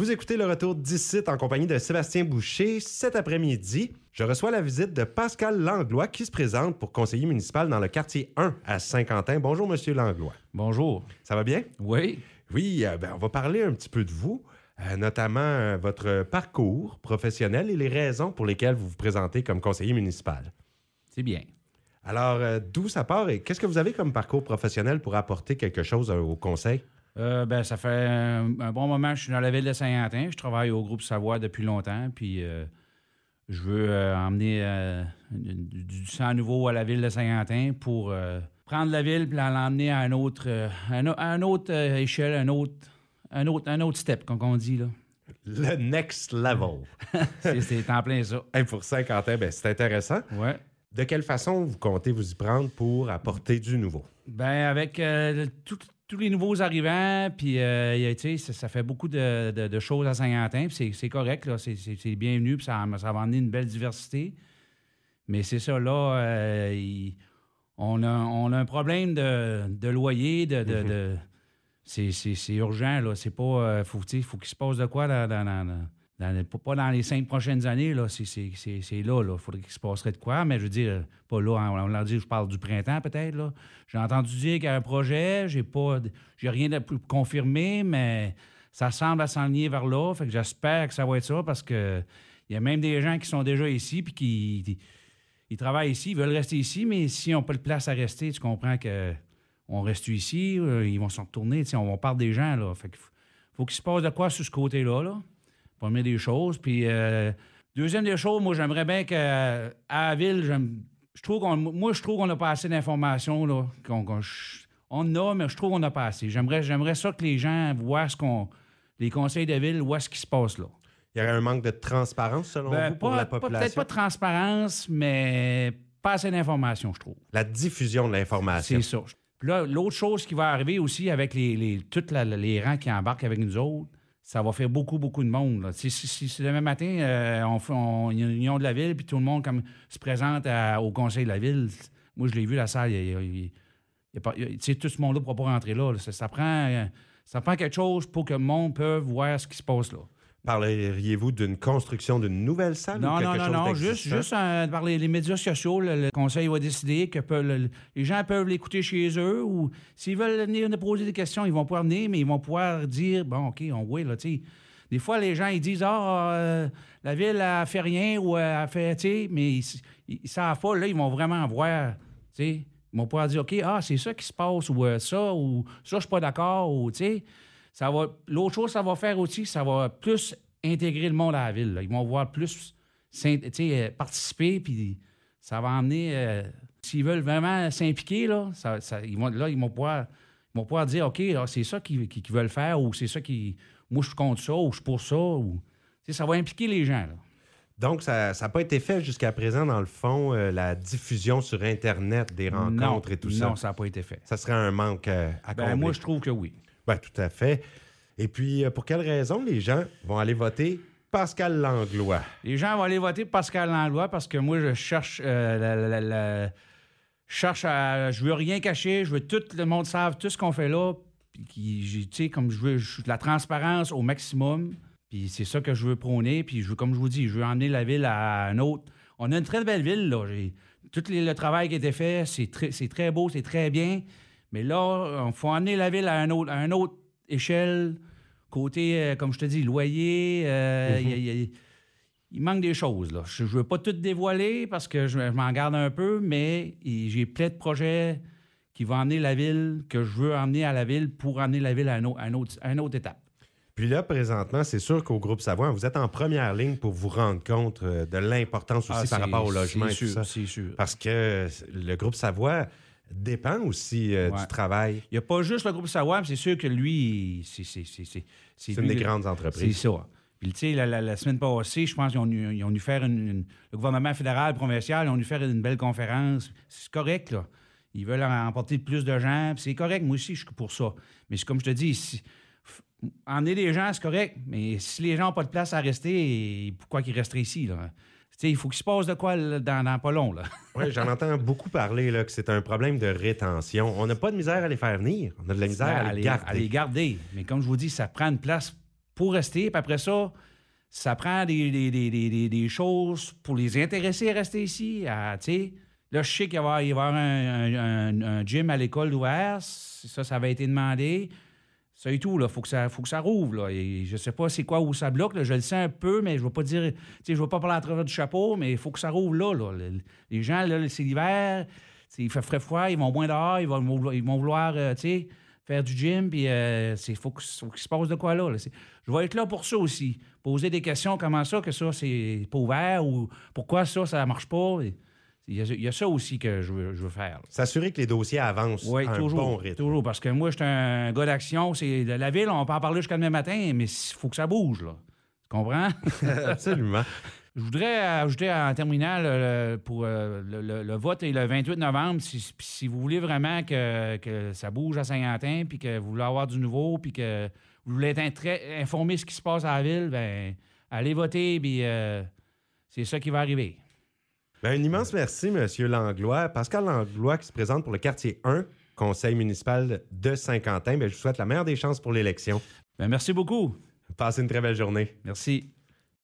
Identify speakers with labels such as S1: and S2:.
S1: Vous écoutez le retour d'ici en compagnie de Sébastien Boucher. Cet après-midi, je reçois la visite de Pascal Langlois qui se présente pour conseiller municipal dans le quartier 1 à Saint-Quentin. Bonjour, Monsieur Langlois.
S2: Bonjour.
S1: Ça va bien?
S2: Oui.
S1: Oui, euh, ben, on va parler un petit peu de vous, euh, notamment euh, votre parcours professionnel et les raisons pour lesquelles vous vous présentez comme conseiller municipal.
S2: C'est bien.
S1: Alors, d'où ça part et qu'est-ce que vous avez comme parcours professionnel pour apporter quelque chose au conseil?
S2: Euh, ben, ça fait un, un bon moment que je suis dans la ville de Saint-Quentin. Je travaille au groupe Savoie depuis longtemps. Puis euh, je veux euh, emmener euh, du, du sang nouveau à la ville de Saint-Quentin pour prendre la ville et l'emmener à un autre, un, une autre échelle, un autre, un, autre, un autre step, comme on dit. là.
S1: Le next level.
S2: C'est, c'est en plein ça.
S1: Hey, pour Saint-Quentin, ben, c'est intéressant.
S2: Ouais.
S1: De quelle façon vous comptez vous y prendre pour apporter du nouveau?
S2: Ben avec euh, tout- tous les nouveaux arrivants, puis euh, ça, ça fait beaucoup de, de- de choses à Saint-Quentin, puis c'est- correct, c'est bienvenu, puis ça, ça va amener une belle diversité. Mais c'est ça, là, euh, il- on, a, on a un problème de, de loyer, de... de- c'est- urgent, là, c'est pas... euh, faut, faut qu'il se passe de quoi dans... dans- dans- pas- dans les cinq prochaines années, là, c'est là, là. Il faudrait qu'il se passerait de quoi, mais je veux dire, pas là, on, on l'a dit, je parle du printemps peut-être, là. J'ai entendu dire qu'il y a un projet, j'ai pas, j'ai rien de plus confirmé, mais ça semble à s'enligner vers là, fait que j'espère que ça va être ça, parce que il y a même des gens qui sont déjà ici, puis qui ils travaillent ici, ils veulent rester ici, mais si on pas de place à rester, tu comprends que on reste ici, euh, ils vont se retourner, on, on parle des gens, là. Fait qu'il faut, faut qu'il se passe de quoi sur ce côté-là, là. Première des choses. Puis, euh, deuxième des choses, moi, j'aimerais bien qu'à à la ville, je trouve qu'on, moi, je trouve qu'on n'a pas assez d'informations, là. qu'on- on en a, mais je trouve qu'on n'a pas assez. J'aimerais, j'aimerais ça que les gens voient ce qu'on. Les conseils de ville voient ce qui se passe là.
S1: Il y aurait un manque de transparence selon
S2: Ben,
S1: vous pour
S2: pas-
S1: la
S2: pas-
S1: population?
S2: peut-être pas de transparence, mais pas assez d'informations, je trouve.
S1: La diffusion de l'information.
S2: C'est ça. Puis là, l'autre chose qui va arriver aussi avec les, les, tous les rangs qui embarquent avec nous autres, ça va faire beaucoup, beaucoup de monde. Si, si, demain matin, euh, on fait une union de la ville, puis tout le monde comme, se présente au conseil de la ville, moi, je l'ai vu, la salle, il tout ce monde-là ne pourra pas rentrer là. Ça, ça prend, euh, ça prend quelque chose pour que le monde puisse voir ce qui se passe là.
S1: Parleriez-vous d'une construction d'une nouvelle salle
S2: Non,
S1: ou quelque
S2: non, non,
S1: chose
S2: non. Juste, euh, par les, les médias sociaux, le, le conseil va décider que peut- le- les gens peuvent l'écouter chez eux ou s'ils veulent venir nous poser des questions, ils vont pouvoir venir, mais ils vont pouvoir dire bon, OK, on voit, là, tu sais. Des fois, les gens, ils disent Ah, euh, la ville a fait rien ou elle a fait, tu sais, mais ils, ils, savent pas, là, ils vont vraiment voir, tu sais. Ils vont pouvoir dire OK, ah, c'est ça qui se passe ou euh, ça ou ça, je suis pas d'accord ou, tu sais. Ça va. L'autre chose, ça va faire aussi, ça va plus intégrer le monde à la ville. là. Ils vont voir plus euh, participer, puis ça va emmener. euh, S'ils veulent vraiment s'impliquer, là, ça, ça- ils vont, là, ils vont pouvoir, ils vont pouvoir dire OK, ah, c'est ça qu'ils veulent faire, ou c'est ça qui. Moi, je suis contre ça, ou je suis pour ça, ou. ça va impliquer les gens. Là.
S1: Donc, ça n'a pas été fait jusqu'à présent, dans le fond, euh, la diffusion sur Internet des rencontres
S2: non,
S1: et tout ça.
S2: Non, ça? n'a pas été fait.
S1: Ça serait un manque euh, à
S2: Ben, moi, je trouve que oui.
S1: Ben, tout à fait. Et puis, euh, pour quelle raison les gens vont aller voter Pascal Langlois?
S2: Les gens vont aller voter Pascal Langlois parce que moi, je cherche euh, je cherche à. Je veux rien cacher. Je veux tout le monde savent tout ce qu'on fait là. Puis, tu sais, comme je veux je la transparence au maximum. Puis c'est ça que je veux prôner. Puis comme je vous dis, je veux emmener la ville à un autre. On a une très belle ville, là. Tout le travail qui a été fait, c'est très beau, c'est très bien. Mais là, il faut emmener la ville à un autre, à une autre échelle. Côté, euh, comme je te dis, loyer, euh, y a- il y a- il manque des choses. Là. Je ne veux pas tout dévoiler parce que je, je m'en garde un peu, mais j'ai plein de projets qui vont emmener la ville, que je veux emmener à la ville pour emmener la ville à, un autre- à un autre- à une autre étape.
S1: Puis là, présentement, c'est sûr qu'au groupe Savoie, vous êtes en première ligne pour vous rendre compte euh, de l'importance aussi
S2: Ah,
S1: par rapport au logement
S2: c'est sûr, C'est sûr.
S1: Parce que le groupe Savoie dépend aussi euh,
S2: Ouais.
S1: du travail.
S2: Il n'y a pas juste le groupe mais c'est sûr que lui, c'est c'est- c'est- c'est-
S1: C'est
S2: lui
S1: une des grandes
S2: C'est
S1: entreprises.
S2: ça. Puis, tu sais, la, la- la semaine passée, je pense qu'ils ont, ils ont dû faire une, une- Le gouvernement fédéral, provincial, ils ont dû faire une belle conférence. C'est correct, là. Ils veulent emporter plus de gens, c'est correct. Moi aussi, je suis pour ça. Mais c'est comme je te dis, si, emmener des gens, c'est correct. Mais si les gens n'ont pas de place à rester, pourquoi qu'ils resteraient ici, là? Il faut qu'il se passe de quoi dans, dans pas long, là.
S1: Oui, j'en entends beaucoup parler là, que c'est un problème de rétention. On n'a pas de misère à les faire venir. On a de la misère à, les
S2: les,
S1: garder.
S2: à les garder. Mais comme je vous dis, ça prend une place pour rester. Puis après ça, ça prend des, des, des, des, des choses pour les intéresser à rester ici. À, là, je sais qu'il va y avoir, un, un- un gym à l'école ouvert. Ça, ça avait été demandé. Ça et tout, là. Faut que ça, faut que ça rouvre, là. Et je sais pas c'est quoi où ça bloque. Je le sais un peu, mais je vais pas dire... Tu je vais pas parler à travers du chapeau, mais il faut que ça rouvre là, là. Le- Les gens, là, c'est l'hiver, il fait frais froid, ils vont moins dehors, ils vont, ils vont vouloir, euh, tu sais, faire du gym, puis euh, c'est faut qu'il se passe de quoi là. Je vais être là pour ça aussi. Poser des questions, comment ça, que ça, c'est pas ouvert, ou pourquoi ça, ça marche pas. Il y, a, il y a ça aussi que je veux, je veux faire.
S1: S'assurer que les dossiers avancent
S2: Oui,
S1: à un bon rythme.
S2: Toujours, parce que moi, je suis un gars d'action. C'est de la ville, on peut en parler jusqu'à demain matin, mais il faut que ça bouge, là. Tu comprends?
S1: Absolument.
S2: Je voudrais ajouter en terminal euh, pour euh, le, le- le vote est le 28 novembre. Si, vous voulez vraiment que, que ça bouge à Saint-Quentin, puis que vous voulez avoir du nouveau, puis que vous voulez être très informé de ce qui se passe à la ville, ben allez voter, puis euh, c'est ça qui va arriver.
S1: Ben, un immense merci, M. Langlois. Pascal Langlois qui se présente pour le quartier 1, conseil municipal de Saint-Quentin. Ben, je vous souhaite la meilleure des chances pour l'élection.
S2: Ben, merci beaucoup.
S1: Passez une très belle journée.
S2: Merci.